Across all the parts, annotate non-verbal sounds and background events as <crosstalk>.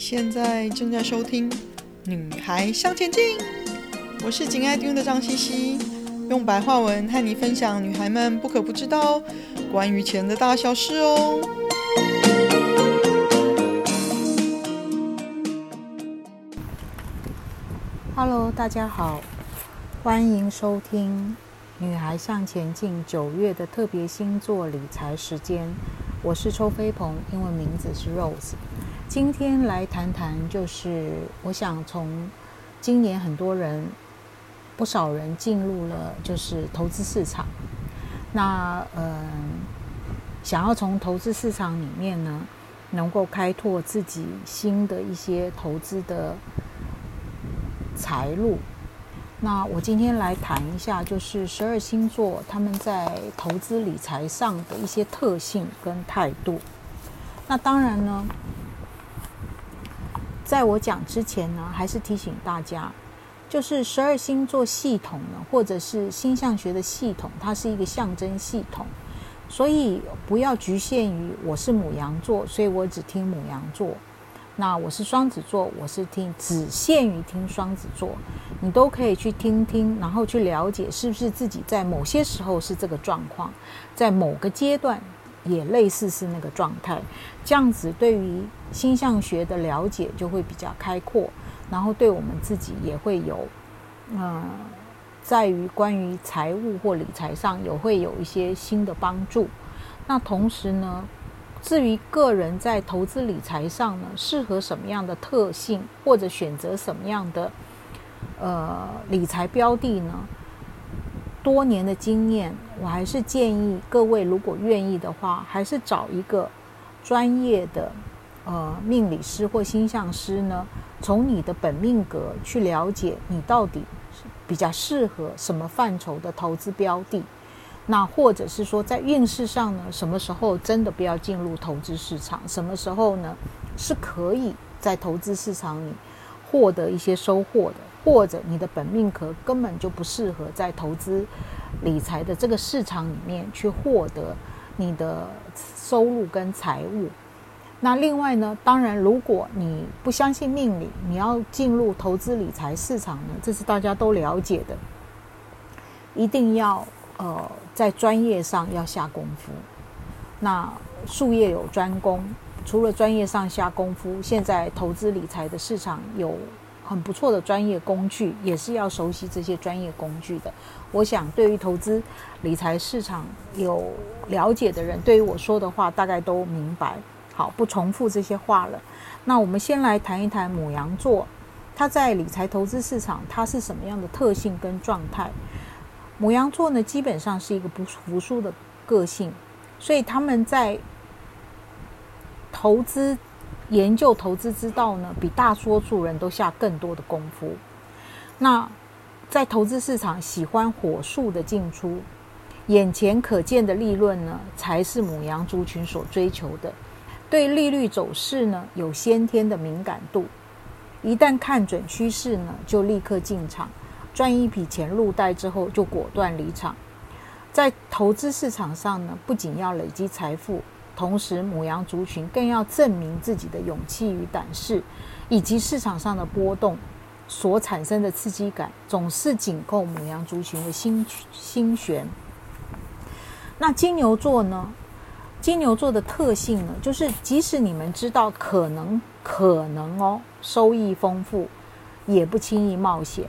现在正在收听《女孩向前进》，我是紧爱听的张茜茜，用白话文和你分享女孩们不可不知道关于钱的大小事哦。Hello，大家好，欢迎收听《女孩向前进》九月的特别星座理财时间，我是邱飞鹏，英文名字是 Rose。今天来谈谈，就是我想从今年很多人，不少人进入了就是投资市场，那嗯，想要从投资市场里面呢，能够开拓自己新的一些投资的财路。那我今天来谈一下，就是十二星座他们在投资理财上的一些特性跟态度。那当然呢。在我讲之前呢，还是提醒大家，就是十二星座系统呢，或者是星象学的系统，它是一个象征系统，所以不要局限于我是母羊座，所以我只听母羊座。那我是双子座，我是听只限于听双子座，你都可以去听听，然后去了解是不是自己在某些时候是这个状况，在某个阶段。也类似是那个状态，这样子对于星象学的了解就会比较开阔，然后对我们自己也会有，呃，在于关于财务或理财上有会有一些新的帮助。那同时呢，至于个人在投资理财上呢，适合什么样的特性，或者选择什么样的呃理财标的呢？多年的经验，我还是建议各位，如果愿意的话，还是找一个专业的呃命理师或星象师呢，从你的本命格去了解你到底比较适合什么范畴的投资标的。那或者是说，在运势上呢，什么时候真的不要进入投资市场？什么时候呢，是可以在投资市场里获得一些收获的？或者你的本命格根本就不适合在投资理财的这个市场里面去获得你的收入跟财务。那另外呢，当然如果你不相信命理，你要进入投资理财市场呢，这是大家都了解的，一定要呃在专业上要下功夫。那术业有专攻，除了专业上下功夫，现在投资理财的市场有。很不错的专业工具，也是要熟悉这些专业工具的。我想，对于投资理财市场有了解的人，对于我说的话，大概都明白。好，不重复这些话了。那我们先来谈一谈母羊座，它在理财投资市场，它是什么样的特性跟状态？母羊座呢，基本上是一个不服输的个性，所以他们在投资。研究投资之道呢，比大多数人都下更多的功夫。那在投资市场，喜欢火速的进出，眼前可见的利润呢，才是母羊族群所追求的。对利率走势呢，有先天的敏感度，一旦看准趋势呢，就立刻进场，赚一笔钱入袋之后，就果断离场。在投资市场上呢，不仅要累积财富。同时，母羊族群更要证明自己的勇气与胆识，以及市场上的波动所产生的刺激感，总是紧扣母羊族群的心心弦。那金牛座呢？金牛座的特性呢，就是即使你们知道可能可能哦，收益丰富，也不轻易冒险。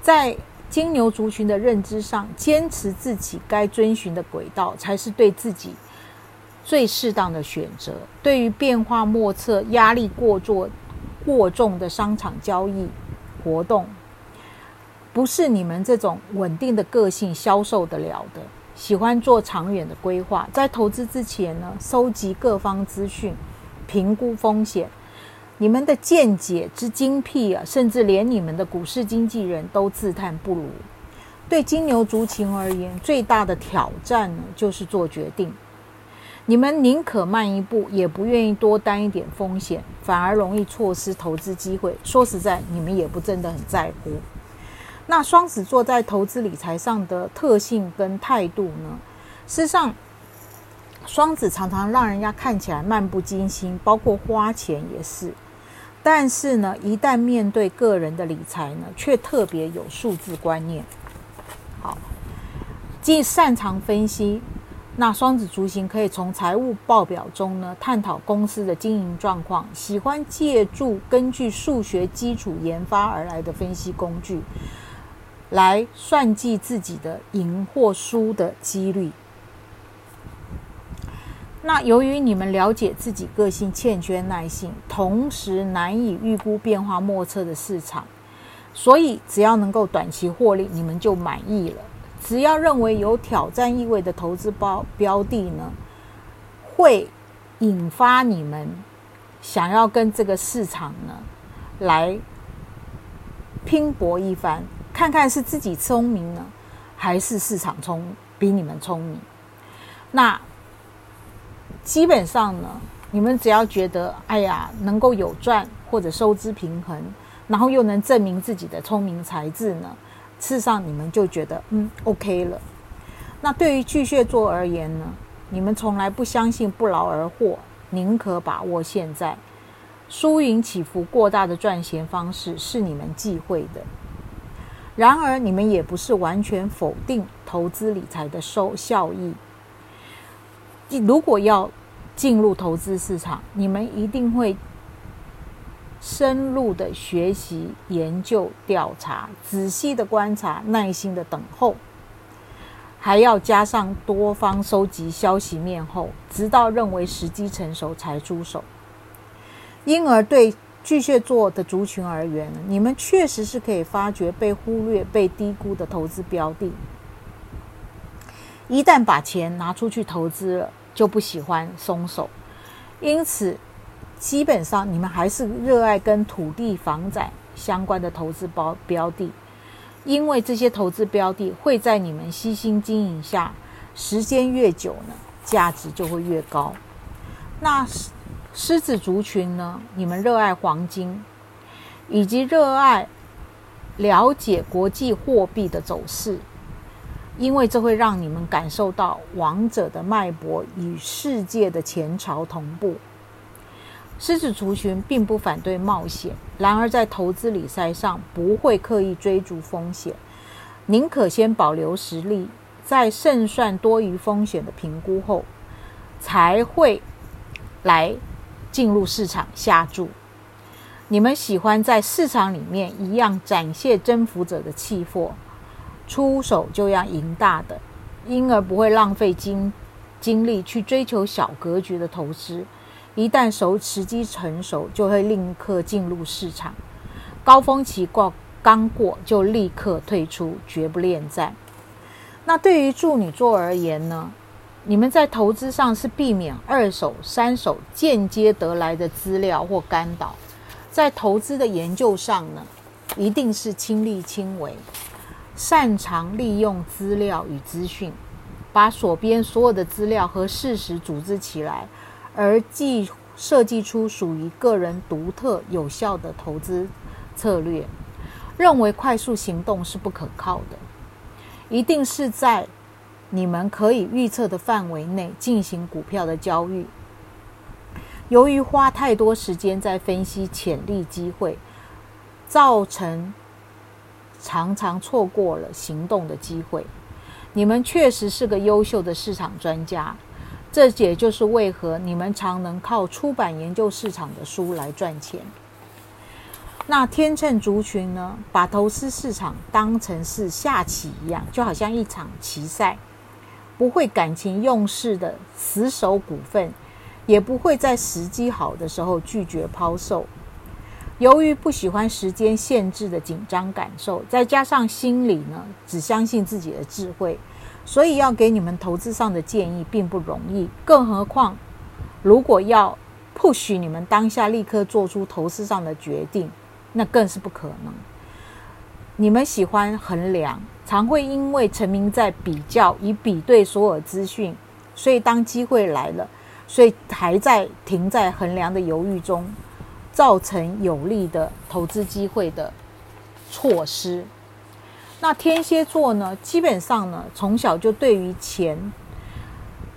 在金牛族群的认知上，坚持自己该遵循的轨道，才是对自己。最适当的选择。对于变化莫测、压力过重、过重的商场交易活动，不是你们这种稳定的个性销售得了的。喜欢做长远的规划，在投资之前呢，收集各方资讯，评估风险。你们的见解之精辟啊，甚至连你们的股市经纪人都自叹不如。对金牛族群而言，最大的挑战呢，就是做决定。你们宁可慢一步，也不愿意多担一点风险，反而容易错失投资机会。说实在，你们也不真的很在乎。那双子座在投资理财上的特性跟态度呢？事实上，双子常常让人家看起来漫不经心，包括花钱也是。但是呢，一旦面对个人的理财呢，却特别有数字观念。好，既擅长分析，那双子族型可以从财务报表中呢，探讨公司的经营状况，喜欢借助根据数学基础研发而来的分析工具，来算计自己的赢或输的几率。那由于你们了解自己个性欠缺耐性，同时难以预估变化莫测的市场，所以只要能够短期获利，你们就满意了。只要认为有挑战意味的投资包标的呢，会引发你们想要跟这个市场呢来拼搏一番，看看是自己聪明呢，还是市场聪比你们聪明。那。基本上呢，你们只要觉得哎呀，能够有赚或者收支平衡，然后又能证明自己的聪明才智呢，事实上你们就觉得嗯 OK 了。那对于巨蟹座而言呢，你们从来不相信不劳而获，宁可把握现在。输赢起伏过大的赚钱方式是你们忌讳的。然而，你们也不是完全否定投资理财的收效益。如果要进入投资市场，你们一定会深入的学习、研究、调查、仔细的观察、耐心的等候，还要加上多方收集消息面后，直到认为时机成熟才出手。因而，对巨蟹座的族群而言，你们确实是可以发掘被忽略、被低估的投资标的。一旦把钱拿出去投资了，就不喜欢松手，因此基本上你们还是热爱跟土地、房产相关的投资包标的，因为这些投资标的会在你们悉心经营下，时间越久呢，价值就会越高。那狮子族群呢，你们热爱黄金，以及热爱了解国际货币的走势。因为这会让你们感受到王者的脉搏与世界的前朝同步。狮子族群并不反对冒险，然而在投资理财上不会刻意追逐风险，宁可先保留实力，在胜算多于风险的评估后，才会来进入市场下注。你们喜欢在市场里面一样展现征服者的气魄。出手就要赢大的，因而不会浪费精精力去追求小格局的投资。一旦熟时机成熟，就会立刻进入市场。高峰期过刚过，就立刻退出，绝不恋战。那对于处女座而言呢？你们在投资上是避免二手、三手间接得来的资料或干扰，在投资的研究上呢，一定是亲力亲为。擅长利用资料与资讯，把所边所有的资料和事实组织起来，而既设计出属于个人独特有效的投资策略。认为快速行动是不可靠的，一定是在你们可以预测的范围内进行股票的交易。由于花太多时间在分析潜力机会，造成。常常错过了行动的机会。你们确实是个优秀的市场专家，这也就是为何你们常能靠出版研究市场的书来赚钱。那天秤族群呢，把投资市场当成是下棋一样，就好像一场棋赛，不会感情用事的死守股份，也不会在时机好的时候拒绝抛售。由于不喜欢时间限制的紧张感受，再加上心里呢只相信自己的智慧，所以要给你们投资上的建议并不容易。更何况，如果要 push 你们当下立刻做出投资上的决定，那更是不可能。你们喜欢衡量，常会因为沉迷在比较与比对所有资讯，所以当机会来了，所以还在停在衡量的犹豫中。造成有利的投资机会的错失。那天蝎座呢？基本上呢，从小就对于钱、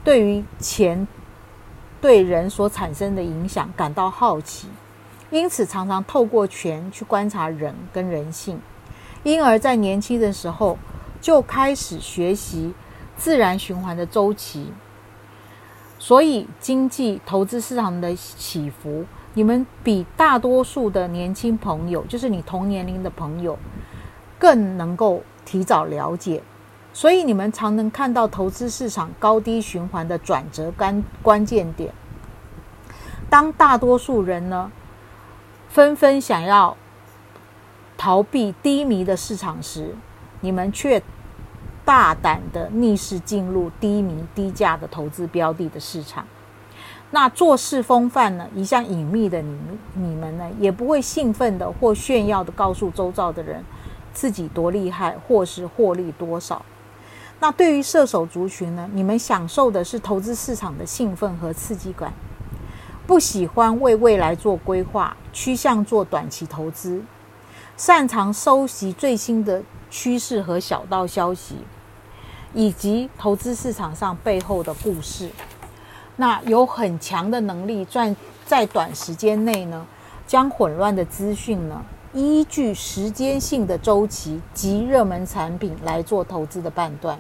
对于钱对人所产生的影响感到好奇，因此常常透过权去观察人跟人性，因而在年轻的时候就开始学习自然循环的周期。所以经济投资市场的起伏，你们比大多数的年轻朋友，就是你同年龄的朋友，更能够提早了解。所以你们常能看到投资市场高低循环的转折关关键点。当大多数人呢，纷纷想要逃避低迷的市场时，你们却大胆的逆势进入低迷低价的投资标的的市场。那做事风范呢，一向隐秘的你，你们呢，也不会兴奋的或炫耀的告诉周遭的人自己多厉害，或是获利多少。那对于射手族群呢，你们享受的是投资市场的兴奋和刺激感。不喜欢为未来做规划，趋向做短期投资，擅长收集最新的趋势和小道消息，以及投资市场上背后的故事。那有很强的能力，赚在短时间内呢，将混乱的资讯呢，依据时间性的周期及热门产品来做投资的判断。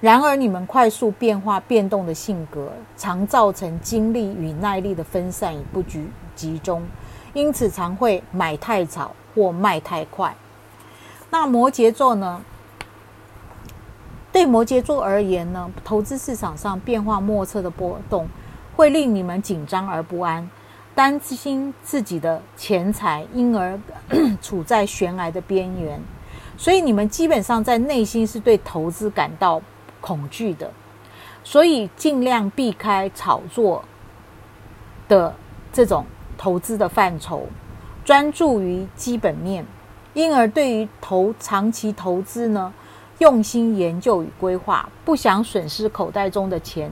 然而，你们快速变化变动的性格，常造成精力与耐力的分散与不集集中，因此常会买太早或卖太快。那摩羯座呢？对摩羯座而言呢，投资市场上变化莫测的波动，会令你们紧张而不安，担心自己的钱财，因而 <clears throat> 处在悬崖的边缘。所以，你们基本上在内心是对投资感到恐惧的，所以尽量避开炒作的这种投资的范畴，专注于基本面。因而，对于投长期投资呢，用心研究与规划，不想损失口袋中的钱，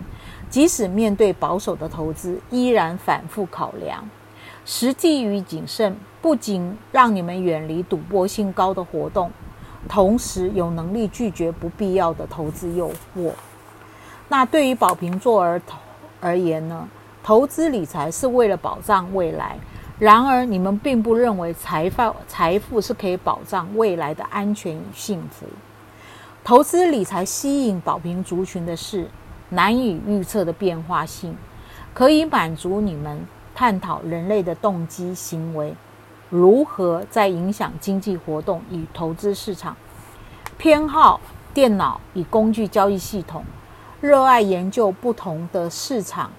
即使面对保守的投资，依然反复考量。实际与谨慎，不仅让你们远离赌博性高的活动。同时有能力拒绝不必要的投资诱惑。那对于宝瓶座而而言呢？投资理财是为了保障未来。然而，你们并不认为财富财富是可以保障未来的安全与幸福。投资理财吸引宝瓶族群的是难以预测的变化性，可以满足你们探讨人类的动机行为。如何在影响经济活动与投资市场？偏好电脑与工具交易系统，热爱研究不同的市场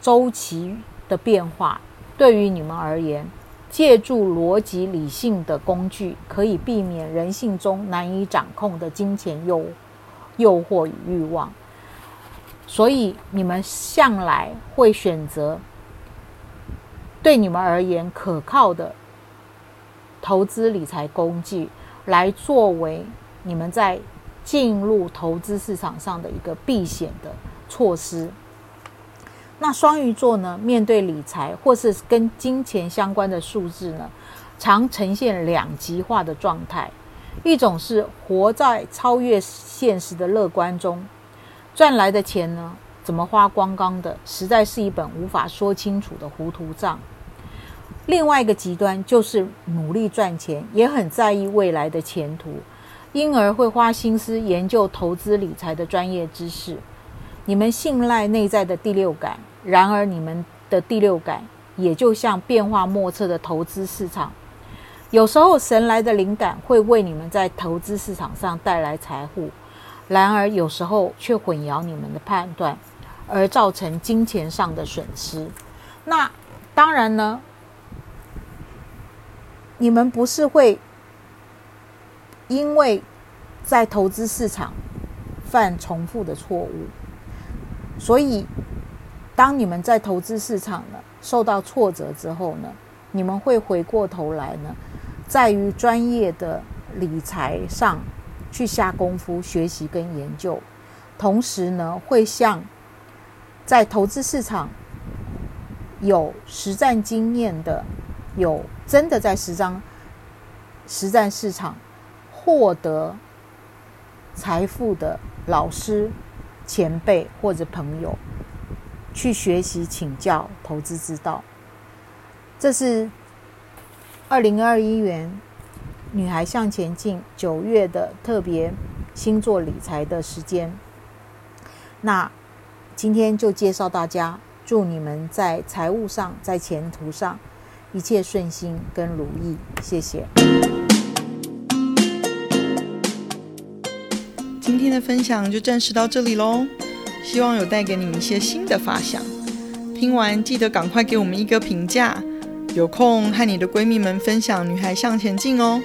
周期的变化。对于你们而言，借助逻辑理性的工具，可以避免人性中难以掌控的金钱诱诱惑与欲望。所以，你们向来会选择对你们而言可靠的。投资理财工具来作为你们在进入投资市场上的一个避险的措施。那双鱼座呢，面对理财或是跟金钱相关的数字呢，常呈现两极化的状态。一种是活在超越现实的乐观中，赚来的钱呢，怎么花光光的，实在是一本无法说清楚的糊涂账。另外一个极端就是努力赚钱，也很在意未来的前途，因而会花心思研究投资理财的专业知识。你们信赖内在的第六感，然而你们的第六感也就像变化莫测的投资市场，有时候神来的灵感会为你们在投资市场上带来财富，然而有时候却混淆你们的判断，而造成金钱上的损失。那当然呢。你们不是会因为在投资市场犯重复的错误，所以当你们在投资市场呢受到挫折之后呢，你们会回过头来呢，在于专业的理财上去下功夫学习跟研究，同时呢，会向在投资市场有实战经验的。有真的在实战实战市场获得财富的老师、前辈或者朋友去学习请教投资之道。这是二零二一年女孩向前进九月的特别星座理财的时间。那今天就介绍大家，祝你们在财务上、在前途上一切顺心跟如意。谢谢。今天的分享就暂时到这里喽，希望有带给你一些新的发想。听完记得赶快给我们一个评价，有空和你的闺蜜们分享《女孩向前进》哦。